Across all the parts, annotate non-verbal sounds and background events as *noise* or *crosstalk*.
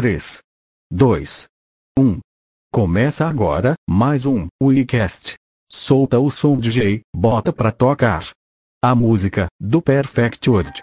3, 2, 1. Começa agora mais um WeCast. Solta o som DJ, bota pra tocar. A música do Perfect World.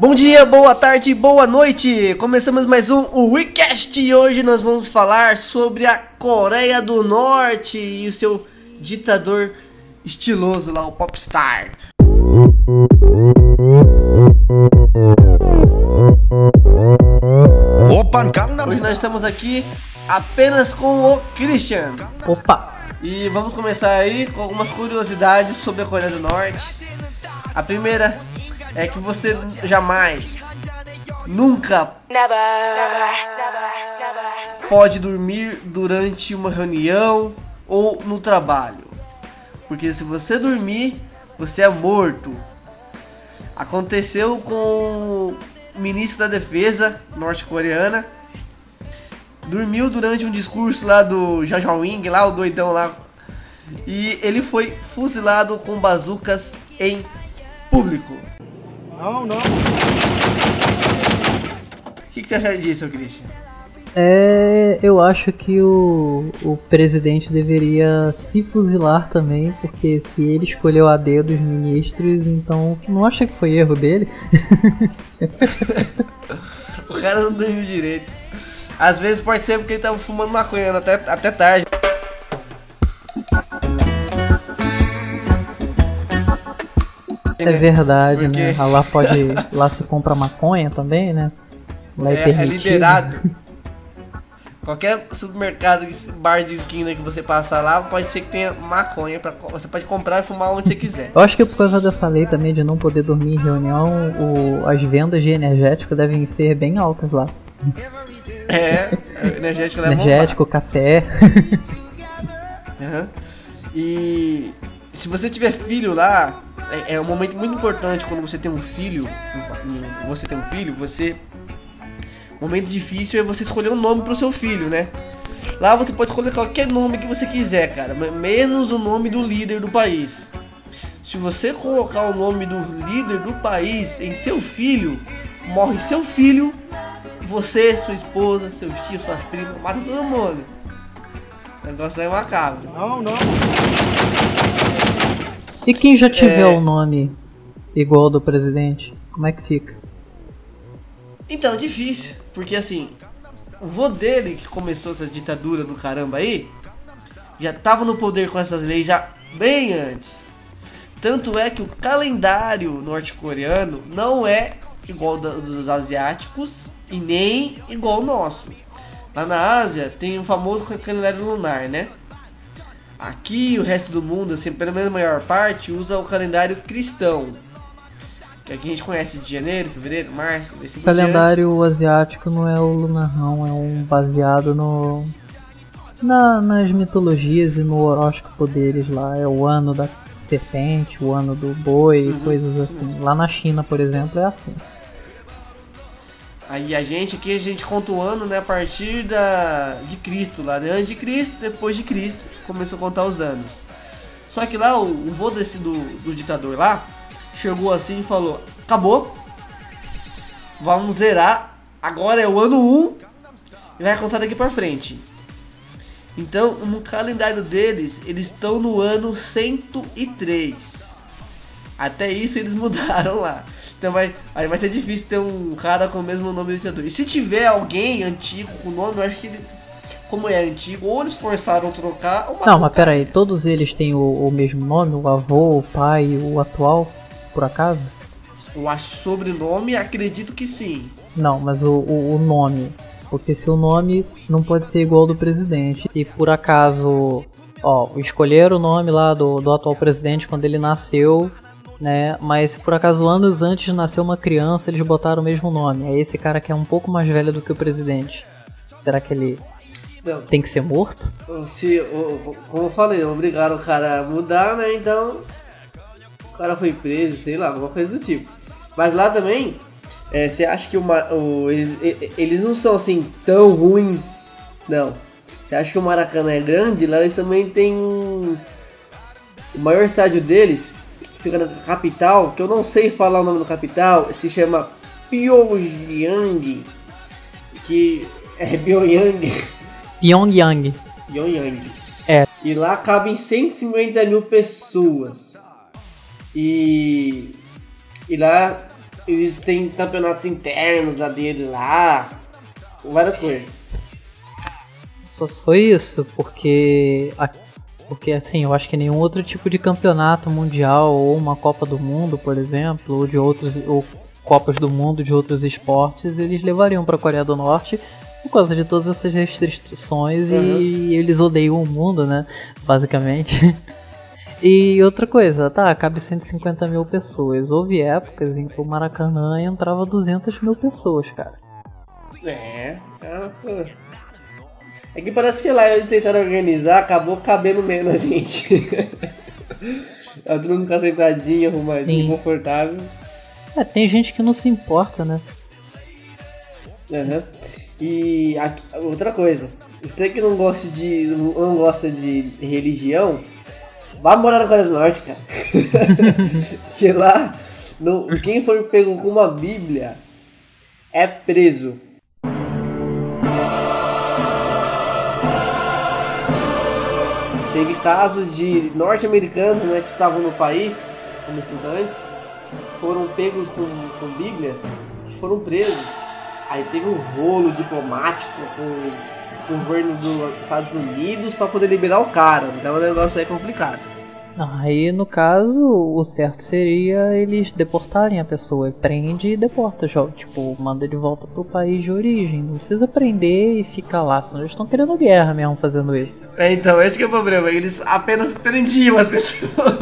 Bom dia, boa tarde, boa noite! Começamos mais um WeCast e hoje nós vamos falar sobre a Coreia do Norte e o seu ditador estiloso lá, o Popstar. Hoje nós estamos aqui apenas com o Christian. Opa! E vamos começar aí com algumas curiosidades sobre a Coreia do Norte. A primeira é que você jamais, nunca pode dormir durante uma reunião ou no trabalho. Porque se você dormir, você é morto. Aconteceu com o ministro da Defesa norte-coreana. Dormiu durante um discurso lá do Jaja Wing, lá o doidão lá. E ele foi fuzilado com bazucas em público. Não, não. O que, que você acha disso, Christian? É, eu acho que o, o presidente deveria se fuzilar também, porque se ele escolheu a dedo os ministros, então não acha que foi erro dele? *laughs* o cara não dormiu direito. Às vezes pode ser porque ele tava fumando maconha até, até tarde. É verdade, Porque- né? Lá *laughs* pode. Lá se compra maconha também, né? Lá É, é permitido. liberado. *laughs* Qualquer supermercado, bar de esquina que você passar lá, pode ser que tenha maconha. Pra, co- você pode comprar e fumar onde você quiser. Eu acho que por causa dessa lei também de não poder dormir em reunião, o- as vendas de energético devem ser bem altas lá. É, energético leva Energético, café. *laughs* Aham. E se você tiver filho lá, é, é um momento muito importante quando você tem um filho. Você tem um filho, você. Momento difícil é você escolher um nome pro seu filho, né? Lá você pode escolher qualquer nome que você quiser, cara, me- menos o nome do líder do país. Se você colocar o nome do líder do país em seu filho, morre seu filho, você, sua esposa, seus tios, suas primas, mata todo mundo. O negócio é macabro. Não, não. E quem já tiver É. o nome igual ao do presidente, como é que fica? Então, difícil, porque assim, o vô dele que começou essa ditadura do caramba aí, já tava no poder com essas leis já bem antes. Tanto é que o calendário norte-coreano não é igual dos asiáticos e nem igual ao nosso. Lá na Ásia tem o famoso calendário lunar, né? Aqui o resto do mundo, assim, pelo menos a maior parte, usa o calendário cristão. Que aqui a gente conhece de janeiro, fevereiro, março, assim O calendário asiático não é o lunar não, é um baseado no na- nas mitologias e no horóscopo deles lá, é o ano da serpente, o ano do boi, Uhum, coisas assim. Lá na China, por exemplo, é assim. Aí a gente aqui, a gente conta o ano, né, a partir da, de Cristo lá, né? Antes de Cristo, depois de Cristo, começou a contar os anos. Só que lá, o, o vô desse do, do ditador lá, chegou assim e falou, acabou, vamos zerar, agora é o ano 1, e vai contar daqui pra frente. Então, no calendário deles, eles estão no ano 103. Até isso eles *laughs* mudaram lá. Então vai, aí vai ser difícil ter um cara com o mesmo nome do ditador. E se tiver alguém antigo com o nome, eu acho que ele, como é antigo, ou eles forçaram a trocar, ou Não, mas o pera aí, todos eles têm o, o mesmo nome, o avô, o pai, o atual, por acaso? Eu acho sobrenome, acredito que sim. Não, mas o, o, o nome. Porque se o nome não pode ser igual ao do presidente. Se por acaso, ó, escolheram o nome lá do, do atual presidente quando ele nasceu, né? Mas por acaso anos antes de nascer uma criança, eles botaram o mesmo nome. É esse cara que é um pouco mais velho do que o presidente. Será que ele Não. Tem que ser morto? Se, como eu falei, obrigaram o cara a mudar, né? Então o cara foi preso, sei lá, alguma coisa do tipo. Mas lá também, é, você acha que o, Ma- o- eles, eles não são assim tão ruins? Não. Você acha que o Maracanã é grande? Lá eles também têm um- o maior estádio deles, fica na capital, que eu não sei falar o nome da capital, se chama Pyongyang, que é *laughs* Pyongyang. Pyongyang. Pyongyang. É. E lá cabem 150 mil pessoas. E, e lá eles têm campeonatos internos lá dele lá. Várias coisas. Só foi isso, porque. a- Porque assim, eu acho que nenhum outro tipo de campeonato mundial, ou uma Copa do Mundo, por exemplo, ou de outros. ou Copas do Mundo de outros esportes, eles levariam pra Coreia do Norte por causa de todas essas restrições Uhum. e eles odeiam o mundo, né? Basicamente. *laughs* E outra coisa, tá, cabe 150 mil pessoas. Houve épocas em que o Maracanã entrava 200 mil pessoas, cara. É. É. É que parece que lá eles tentaram organizar, acabou cabendo menos *laughs* gente. Tá todo mundo ficar sentadinho, arrumadinho, Sim. confortável. É, tem gente que não se importa, né? Aham. E a- outra coisa, você que não gosta de. não gosta de religião, vá morar na Coreia do Norte, cara. *laughs* que lá, no, quem for pego com uma Bíblia é preso. Teve casos de norte-americanos né, que estavam no país como estudantes, foram pegos com, com Bíblias, foram presos. Aí teve um rolo diplomático com o governo dos Estados Unidos para poder liberar o cara. Então o negócio aí é complicado. Aí, no caso, o certo seria eles deportarem a pessoa. Prende e deporta, já, tipo, manda de volta pro país de origem. Não precisa prender e ficar lá, senão eles estão querendo guerra mesmo fazendo isso. É, então, esse que é o problema. Eles apenas prendiam as *laughs* pessoas.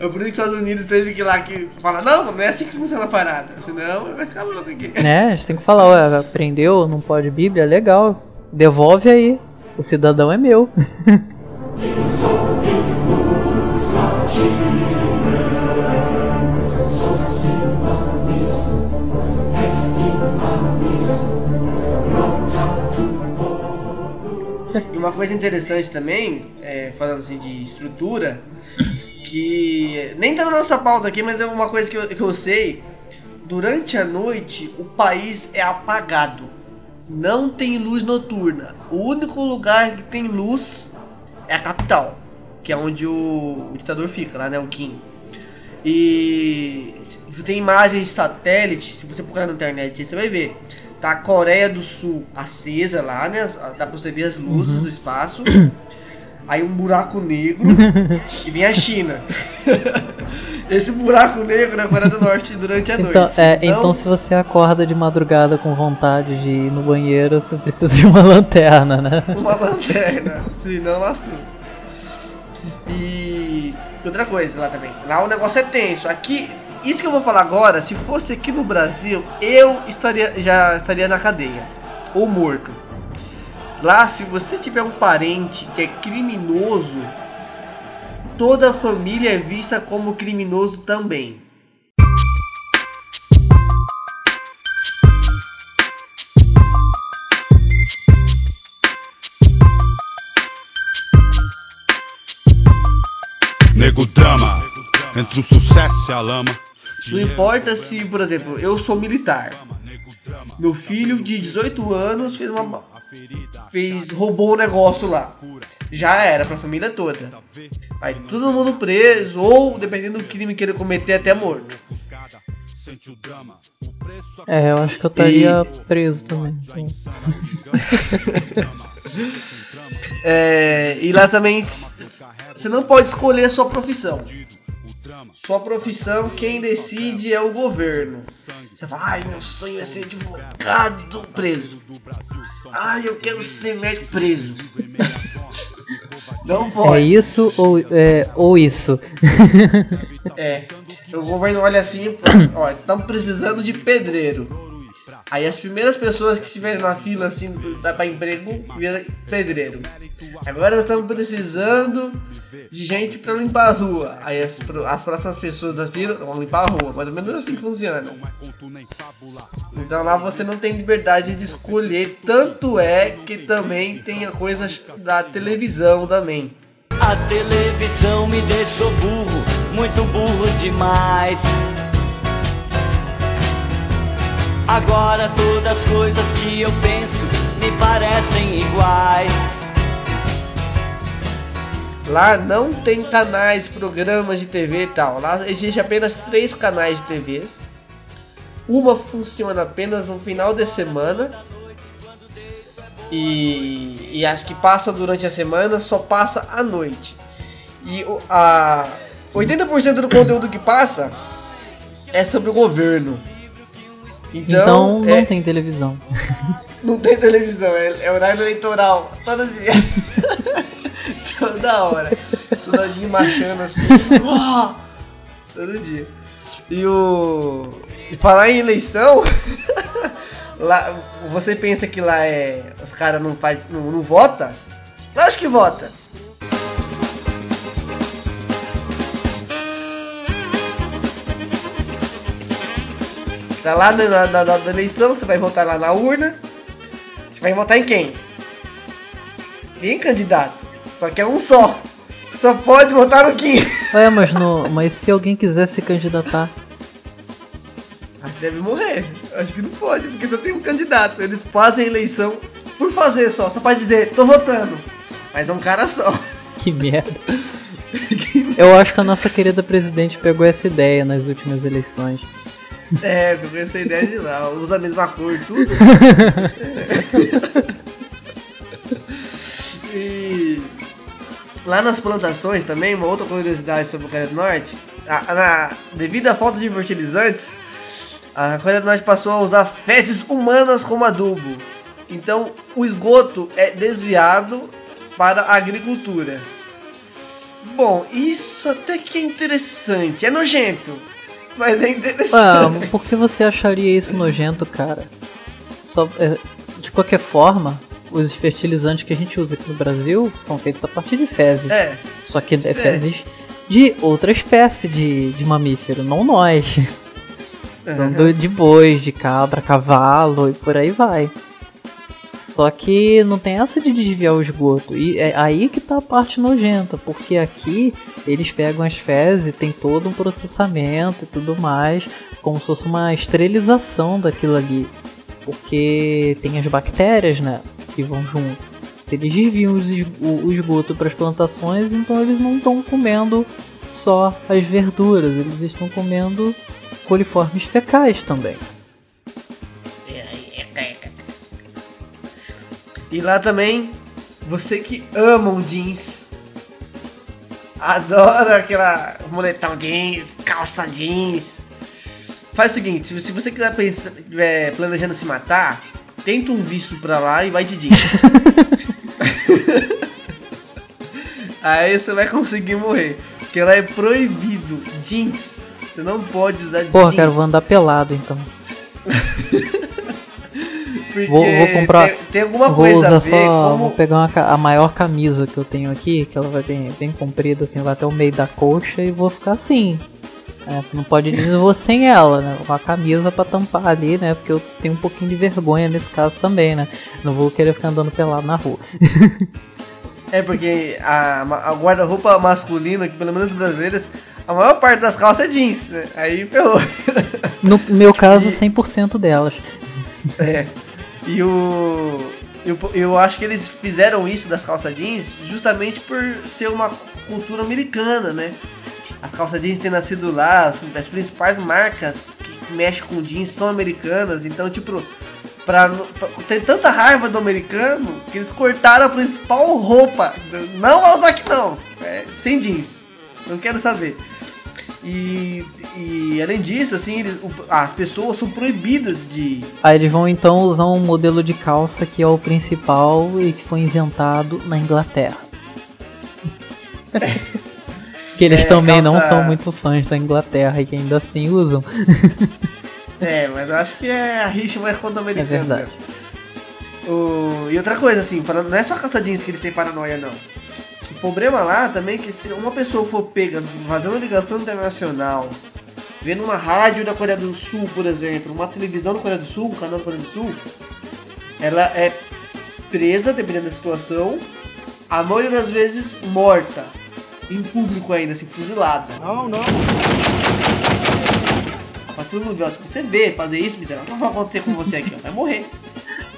É por isso que os Estados Unidos teve que ir lá que falar, não, não é assim que funciona a parada. Senão vai ficar louco aqui. Né? A gente tem que falar, ué, prendeu, não pode Bíblia, legal. Devolve aí. O cidadão é meu. *laughs* Uma coisa interessante também, é, falando assim de estrutura, que nem tá na nossa pauta aqui, mas é uma coisa que eu, que eu sei. Durante a noite, o país é apagado. Não tem luz noturna. O único lugar que tem luz é a capital, que é onde o, o ditador fica, lá, né? O Kim. E se tem imagens de satélite, se você procurar na internet, você vai ver. Tá a Coreia do Sul acesa lá, né? Dá pra você ver as luzes do espaço. *clears throat* Aí um buraco negro *laughs* e vem a China. *laughs* Esse buraco negro na Coreia do Norte durante a Então, noite. é, então, se você acorda de madrugada com vontade de ir no banheiro, você precisa de uma *laughs* lanterna, né? uma lanterna, senão lascou. E outra coisa lá também, lá o negócio é tenso. Aqui, isso que eu vou falar agora, se fosse aqui no Brasil, eu estaria já estaria na cadeia ou morto. Lá, se você tiver um parente que é criminoso, toda a família é vista como criminoso também. Drama, entre o sucesso e a lama. Não importa se, por exemplo, eu sou militar. Meu filho de 18 anos fez uma fez roubou o negócio lá. Já era pra família toda. Vai todo mundo preso ou dependendo do crime que ele cometer até morto. É, eu acho que eu estaria preso também. *laughs* É, e lá também você não pode escolher a sua profissão. Sua profissão, quem decide é o governo. Você fala, ai, meu sonho é ser advogado preso. Ai, eu quero ser médico preso. Não É pode. isso ou, é, ou isso? É. O governo olha assim, ó, estamos precisando de pedreiro. Aí as primeiras pessoas que estiverem na fila assim para emprego viram pedreiro. Agora nós estamos precisando de gente para limpar a rua. Aí as, as próximas pessoas da fila vão limpar a rua. Mais ou menos assim funciona. Então lá você não tem liberdade de escolher. Tanto é que também tem a coisa da televisão também. A televisão me deixou burro, muito burro demais. Agora todas as coisas que eu penso me parecem iguais. Lá não tem canais, programas de TV e tal. Lá existe apenas três canais de TVs. Uma funciona apenas no final de semana. E, e as que passam durante a semana só passa à noite. E a 80% do conteúdo que passa é sobre o governo. Então, então não é, tem televisão. *laughs* Não tem televisão, é, é horário eleitoral, todo dia. *laughs* Toda hora. Soldadinho marchando assim. todo dia. E o. E falar em eleição. *laughs* lá, você pensa que lá é. Os caras não faz. Não, não vota? Lógico que vota. Tá lá na, na, na, na eleição, você vai votar lá na urna. Você vai votar em quem? Tem candidato. Só que é um só. Você só pode votar no Kim. *laughs* É, mas, no, mas se alguém quiser se candidatar. Acho que deve morrer. Acho que não pode, porque só tem um candidato. Eles fazem eleição por fazer só, só pra dizer, tô votando. Mas é um cara só. *laughs* *laughs* Que merda. Eu acho que a nossa querida presidente pegou essa ideia nas últimas eleições. É, pegou essa ideia de lá, usa a mesma cor, tudo. *laughs* e lá nas plantações também, uma outra curiosidade sobre o Coreia do Norte, a, na, devido à falta de fertilizantes, a Coreia do Norte passou a usar fezes humanas como adubo. Então o esgoto é desviado para a agricultura. Bom, isso até que é interessante. É nojento. Mas é interessante. Ah, por que você acharia isso nojento, cara? Só, é, de qualquer forma, os fertilizantes que a gente usa aqui no Brasil são feitos a partir de fezes. É. Só que é fezes de outra espécie de, de mamífero, não nós. Uhum. De bois, de cabra, cavalo e por aí vai. Só que não tem essa de desviar o esgoto. E é aí que tá a parte nojenta, porque aqui eles pegam as fezes, tem todo um processamento e tudo mais, como se fosse uma esterilização daquilo ali. Porque tem as bactérias, né, que vão junto. Eles desviam o esgoto para as plantações, então eles não estão comendo só as verduras, eles estão comendo coliformes fecais também. E lá também, você que ama um jeans, adora aquela moletão jeans, calça jeans. Faz o seguinte, se você quiser pensar, é, planejando se matar, tenta um visto pra lá e vai de jeans. *laughs* Aí você vai conseguir morrer. Porque lá é proibido jeans. Você não pode usar Porra, jeans. Porra, vou andar pelado então. *laughs* Porque vou, vou comprar. Tem, tem alguma coisa a ver só, como... Vou pegar uma, a maior camisa que eu tenho aqui, que ela vai bem, bem comprida, assim, vai até o meio da coxa e vou ficar assim. É, não pode dizer eu vou sem ela, né? Uma camisa para tampar ali, né? Porque eu tenho um pouquinho de vergonha nesse caso também, né? Não vou querer ficar andando pelado na rua. *laughs* é porque a, a guarda-roupa masculina, que pelo menos brasileiras, a maior parte das calças é jeans, né? Aí pelo. No meu *laughs* caso, 100% delas. É. E o. Eu, eu acho que eles fizeram isso das calças jeans justamente por ser uma cultura americana, né? As calças jeans têm nascido lá, as, as principais marcas que mexem com jeans são americanas, então, tipo, pra, pra, tem tanta raiva do americano que eles cortaram a principal roupa. Não vai usar aqui não, é, sem jeans. Não quero saber. E, e além disso, assim, eles, as pessoas são proibidas de. Aí eles vão então usar um modelo de calça que é o principal e que foi inventado na Inglaterra. *laughs* que eles é, também calça... não são muito fãs da Inglaterra e que ainda assim usam. *laughs* É, mas eu acho que é a rixa mais contra É americana. verdade. O... E outra coisa, assim, falando, não é só caça jeans que eles têm paranoia, não. O problema lá também é que se uma pessoa for pega fazendo ligação internacional, vendo uma rádio da Coreia do Sul, por exemplo, uma televisão da Coreia do Sul, um canal da Coreia do Sul, ela é presa, dependendo da situação, a maioria das vezes morta. Em público ainda, assim, fuzilada. Não, não. Pra todo mundo ver, ó, se você vê fazer isso, miserável, o que vai acontecer com você aqui? Vai morrer.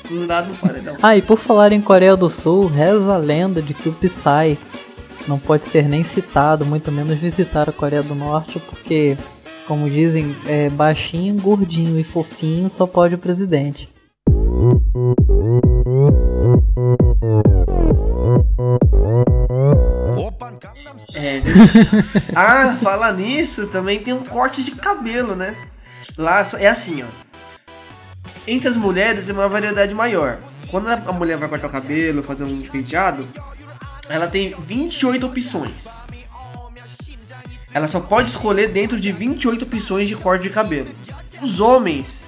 Fuzilado no paredão. Ah, e por falar em Coreia do Sul, reza a lenda de que o Psy não pode ser nem citado, muito menos visitar a Coreia do Norte, porque, como dizem, é baixinho, gordinho e fofinho só pode o presidente. É, deixa- *laughs* ah, falar nisso, também tem um corte de cabelo, né? Lá é assim, ó. Entre as mulheres é uma variedade maior. Quando a a mulher vai cortar o cabelo, fazer um penteado, ela tem 28 opções. Ela só pode escolher dentro de 28 opções de corte de cabelo. Os homens,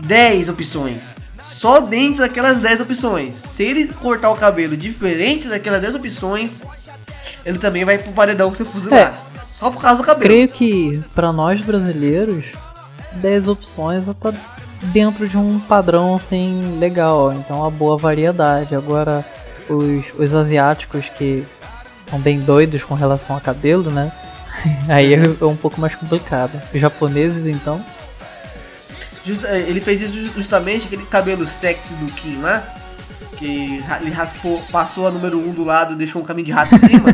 10 opções. Só dentro daquelas 10 opções. Se ele cortar o cabelo diferente daquelas 10 opções, ele também vai pro paredão ser fuzilado. Só por causa do cabelo. Creio que, pra nós brasileiros, 10 opções tá dentro de um padrão assim legal, então uma boa variedade. Agora, os, os asiáticos que são bem doidos com relação a cabelo, né? *laughs* Aí é é um pouco mais complicado. Os japoneses, então, Justa- ele fez isso ju- justamente aquele cabelo sexy do Kim lá. Que ele raspou, passou a número 1 um do lado e deixou um caminho de rato em cima.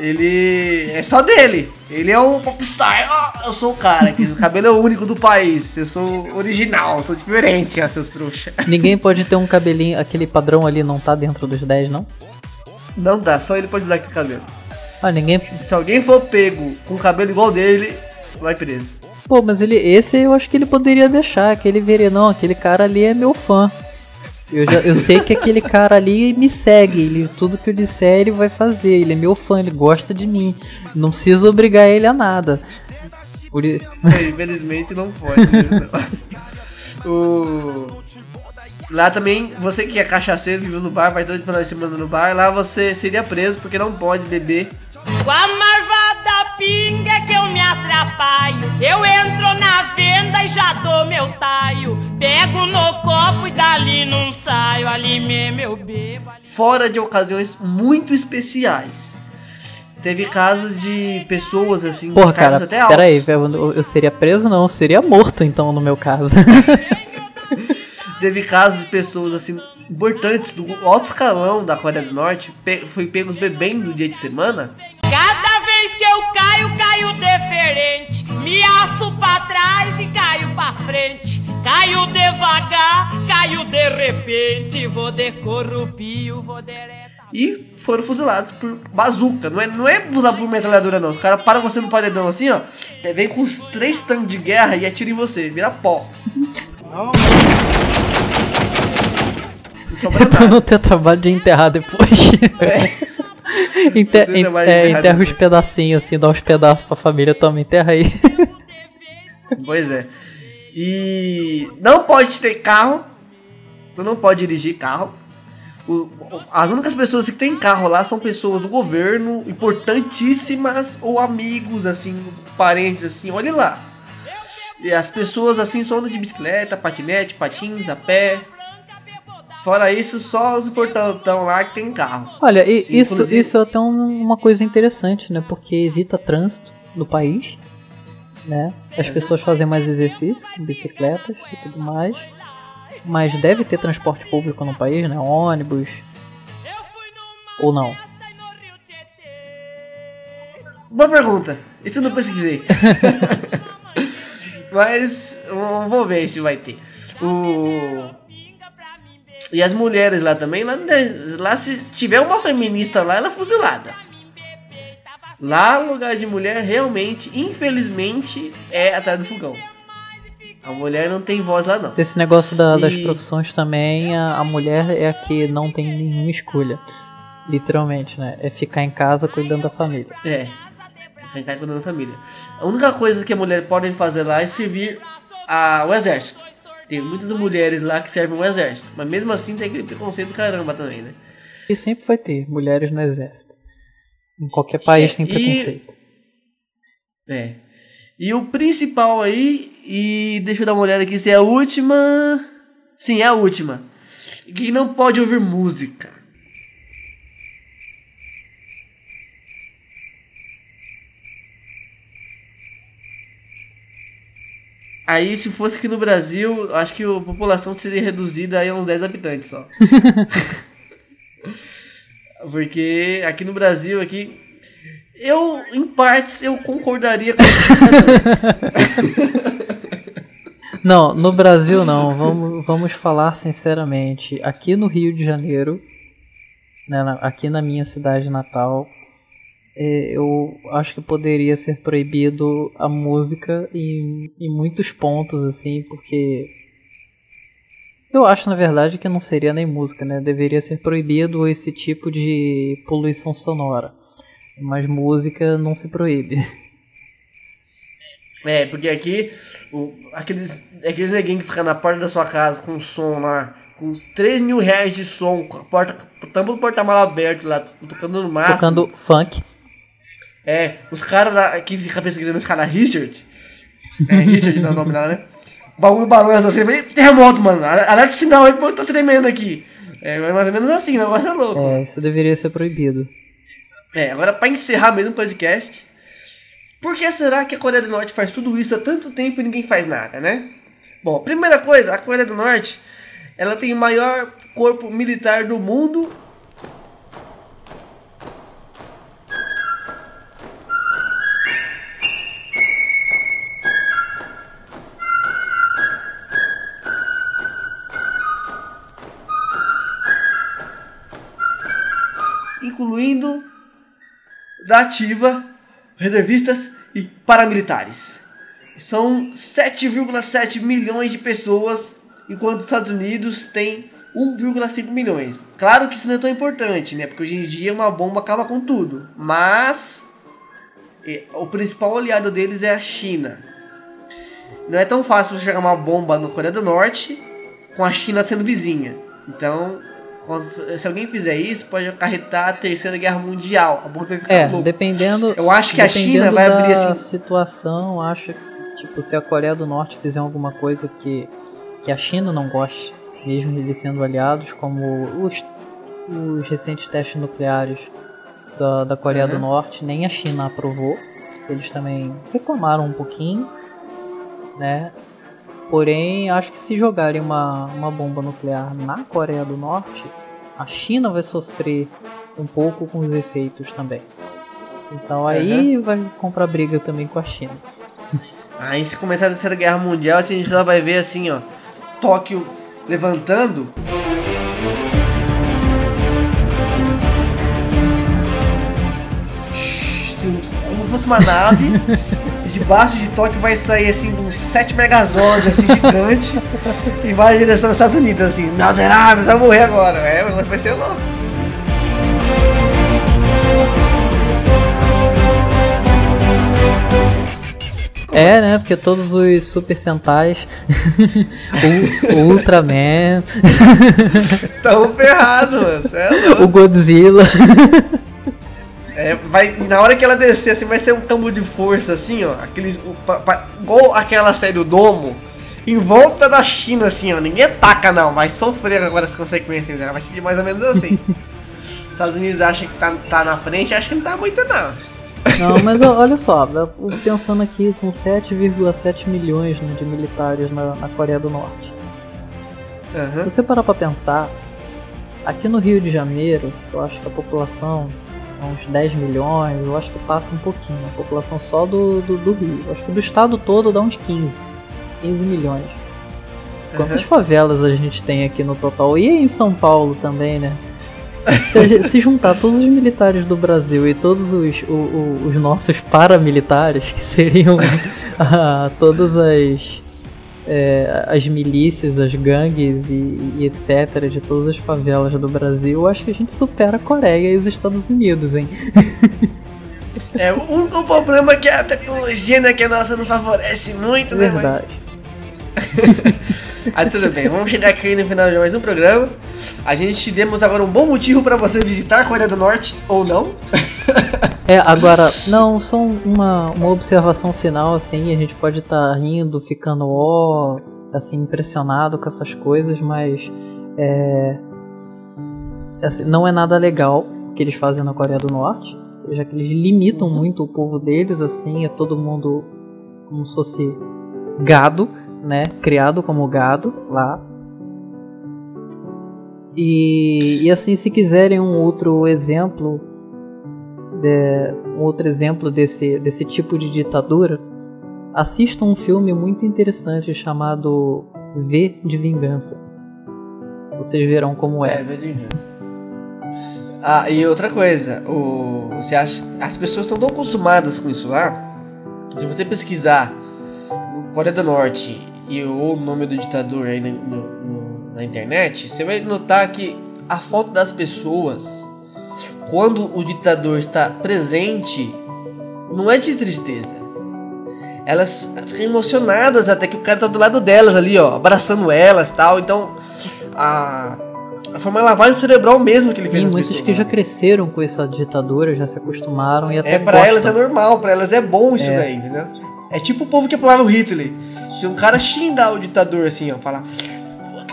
ele. É só dele. Ele é um popstar. Ó, eu sou o cara aqui. O cabelo é o único do país. Eu sou original, eu sou diferente, ó, seus trouxa. ninguém pode ter um cabelinho, aquele padrão ali não tá dentro dos 10, não? Não dá, só ele pode usar aquele cabelo. Ah, ninguém. Se alguém for pego com cabelo igual dele, vai preso. Pô, mas ele, esse eu acho que ele poderia deixar, aquele veria, não, aquele cara ali é meu fã. Eu, já, eu sei que aquele cara ali me segue, ele, tudo que eu disser ele vai fazer, ele é meu fã, ele gosta de mim. Não preciso obrigar ele a nada. Por É, Infelizmente não pode. né? *laughs* o... Lá também, você que é cachaceiro, vive no bar, vai todo final de semana no bar, lá você seria preso porque não pode beber. Com a marvada Fora de ocasiões muito especiais. Teve casos de pessoas assim, Porra, cara, até altos. peraí, velho, eu, eu seria preso não, eu seria morto então no meu caso. *laughs* Teve casos de pessoas assim importantes do alto escalão da Coreia do Norte, pe foi pegos bebendo no dia de semana. Cada vez que eu caio, caio diferente Me aço pra trás e caio pra frente Caio devagar, caio de repente Vou de corrupio, vou de reta e foram fuzilados por bazuca. Não é, não é usar por metralhadora, não. O cara para você no paredão assim, ó. Vem com os três tanques de guerra e atira em você, vira pó. Não sobra pra não ter trabalho de enterrar depois. *laughs* Enter, de é, enterrar enterra depois. uns pedacinhos assim, dá uns pedaços pra família, toma, enterra aí. Pois é. E não pode ter carro. Tu não pode dirigir carro. O- as únicas pessoas que têm carro lá são pessoas do governo, importantíssimas, ou amigos, assim, parentes, assim, olhe lá. E as pessoas assim só andam de bicicleta, patinete, patins, a pé. Fora isso, só os importantão lá que tem carro. Olha, e isso, isso é até um- uma coisa interessante, né? Porque evita trânsito no país, né? As pessoas fazem mais exercício com bicicletas e tudo mais. Mas deve ter transporte público no país, né? Ônibus. Ou não? Boa pergunta. Isso não pesquisei. *laughs* Mas vamos ver se vai ter. O... E as mulheres lá também, lá, lá se tiver uma feminista lá, ela é fuzilada. Lá, lugar de mulher, realmente, infelizmente, é atrás do fogão. A mulher não tem voz lá, não. Esse negócio da- das E- profissões também, a, a mulher é a que não tem nenhuma escolha. Literalmente, né? É ficar em casa cuidando da família. É. Sentar cuidando da família. A única coisa que a mulher pode fazer lá é servir a, o exército. Tem muitas mulheres lá que servem o exército. Mas mesmo assim tem aquele preconceito caramba também, né? E sempre vai ter mulheres no exército. Em qualquer país É, tem e- preconceito. É. E o principal aí, e deixa eu dar uma olhada aqui se é a última. Sim, é a última. Que não pode ouvir música. Aí, se fosse aqui no Brasil, acho que a população seria reduzida a uns 10 habitantes só. *laughs* Porque aqui no Brasil, aqui, eu, em partes, eu concordaria com *laughs* Não, no Brasil não. Vamos, vamos falar sinceramente. Aqui no Rio de Janeiro, né, aqui na minha cidade natal, é, eu acho que poderia ser proibido a música em, em muitos pontos, assim, porque eu acho na verdade que não seria nem música, né? Deveria ser proibido esse tipo de poluição sonora. Mas música não se proíbe. É, porque aqui, o, aqueles, aqueles neguinhos que ficam na porta da sua casa com som lá, com uns 3 mil reais de som, com a porta, com o tampo do porta-mala aberto lá, tocando no máximo. Tocando funk. É, os caras que ficam pesquisando esse cara Richard. É, Richard não é o nome lá, né? O bagulho balança assim, vem terremoto, mano. Alerta de sinal aí, pô, tá tremendo aqui. É mais ou menos assim, o negócio é louco. É, isso deveria ser proibido. É, agora pra encerrar mesmo o podcast. Por que será que a Coreia do Norte faz tudo isso há tanto tempo e ninguém faz nada, né? Bom, primeira coisa, a Coreia do Norte, ela tem o maior corpo militar do mundo. Incluindo da ativa, reservistas e paramilitares. São 7,7 milhões de pessoas, enquanto os Estados Unidos tem 1,5 milhões. Claro que isso não é tão importante, né? Porque hoje em dia uma bomba acaba com tudo. Mas eh, o principal aliado deles é a China. Não é tão fácil jogar uma bomba no Coreia do Norte com a China sendo vizinha. Então, se alguém fizer isso, pode acarretar a terceira guerra mundial. A bomba ficar É, louca. dependendo. Eu acho que a China vai abrir assim. situação, acho que tipo, se a Coreia do Norte fizer alguma coisa que, que a China não goste, mesmo eles sendo aliados, como os, os recentes testes nucleares da, da Coreia do Uhum. Norte, nem a China aprovou. Eles também reclamaram um pouquinho, né? Porém, acho que se jogarem uma, uma bomba nuclear na Coreia do Norte, a China vai sofrer um pouco com os efeitos também. Então aí vai comprar briga também com a China. *laughs* Aí se começar a terceira guerra mundial, a gente só vai ver assim, ó, Tóquio levantando. Como se fosse uma nave. *laughs* e debaixo de Tóquio vai sair assim uns 7 megazords assim gigante *laughs* e vai em direção aos Estados Unidos assim, miserável, vai morrer agora. É, o negócio vai ser louco. É, né? Porque todos os Super Sentais, *laughs* o, o Ultraman, *laughs* Tamo ferrado, mano. É o Godzilla. É, vai, na hora que ela descer, assim, vai ser um campo de força, assim, ó. Aqueles, o, pa, pa, igual aquela série do domo, em volta da China, assim, ó. Ninguém ataca, não. Vai sofrer agora as consequências. Ela vai ser mais ou menos assim. *laughs* Os Estados Unidos acham que tá, tá na frente, acho que não tá muito, não. Não, mas olha só, *laughs* pensando aqui, são 7,7 milhões né, de militares na, na Coreia do Norte. Aham. Se você parar pra pensar, aqui no Rio de Janeiro, eu acho que a população uns 10 milhões, eu acho que passa um pouquinho, a população só do, do, do Rio. Eu acho que do estado todo dá uns 15, 15 milhões. Quantas Aham. favelas a gente tem aqui no total? E em São Paulo também, né? Se, a gente- se juntar todos os militares do Brasil e todos os, o- o- os nossos paramilitares, que seriam *laughs* ah, todas as, é, as milícias, as gangues e, e etc. de todas as favelas do Brasil, eu acho que a gente supera a Coreia e os Estados Unidos, hein? É, o único problema é que a tecnologia né, que a nossa não favorece muito, né? Mas Verdade. *laughs* ah, tudo bem, vamos chegar aqui no final de mais um programa. A gente demos agora um bom motivo para você visitar a Coreia do Norte ou não. É, agora, não, só uma, uma observação final, assim, a gente pode estar tá rindo, ficando ó, assim, impressionado com essas coisas, mas é, assim, não é nada legal o que eles fazem na Coreia do Norte, já que eles limitam muito o povo deles, assim, é todo mundo como se fosse gado, né, criado como gado lá, e, e assim, se quiserem um outro exemplo, de, um outro exemplo desse, desse tipo de ditadura, assistam um filme muito interessante chamado V de Vingança. Vocês verão como é. É, V de Vingança. Ah, e outra coisa, o, você acha, as pessoas estão tão acostumadas com isso lá. Se você pesquisar Coreia do Norte e o nome do ditador aí no, no na internet, você vai notar que a foto das pessoas, quando o ditador está presente, não é de tristeza. Elas ficam emocionadas até que o cara tá do lado delas ali, ó, abraçando elas tal. Então, a, a forma de lavagem cerebral mesmo que ele fez. Sim, muitos que já cresceram com essa ditadura, já se acostumaram e até É, para elas é normal, para elas é bom isso é. daí, entendeu? É tipo o povo que apoiava o Hitler. Se um cara xingar o ditador assim, ó, falar,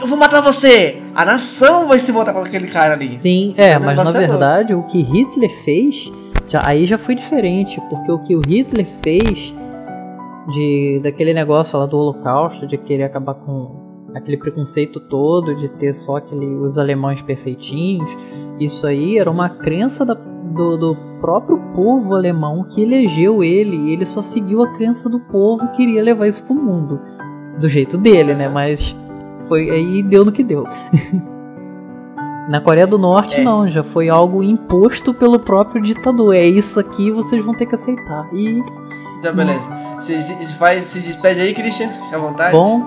eu vou matar você! A nação vai se voltar com aquele cara ali. Sim, é, mas na é verdade o que Hitler fez, já, aí já foi diferente, porque o que o Hitler fez de daquele negócio lá do Holocausto, de querer acabar com aquele preconceito todo de ter só aquele, os alemães perfeitinhos, isso aí era uma crença da, do, do, próprio povo alemão que elegeu ele, e ele só seguiu a crença do povo e queria levar isso pro mundo. Do jeito dele, né? Mas foi aí deu no que deu. *laughs* Na Coreia do Norte é. não, já foi algo imposto pelo próprio ditador. É isso aqui, vocês vão ter que aceitar. E então beleza. Se, se, faz, se despede aí, Christian, fica à vontade. Bom,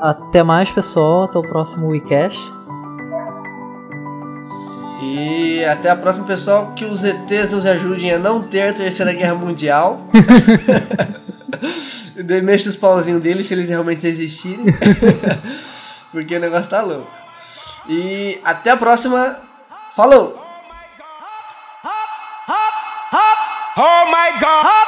até mais, pessoal. Até o próximo WeCast. E até a próxima, pessoal. Que os ETs nos ajudem a não ter a Terceira Guerra Mundial. *laughs* *laughs* Mexa os pauzinhos deles se eles realmente existirem. *laughs* Porque o negócio tá louco. E até a próxima. Falou! Oh my god!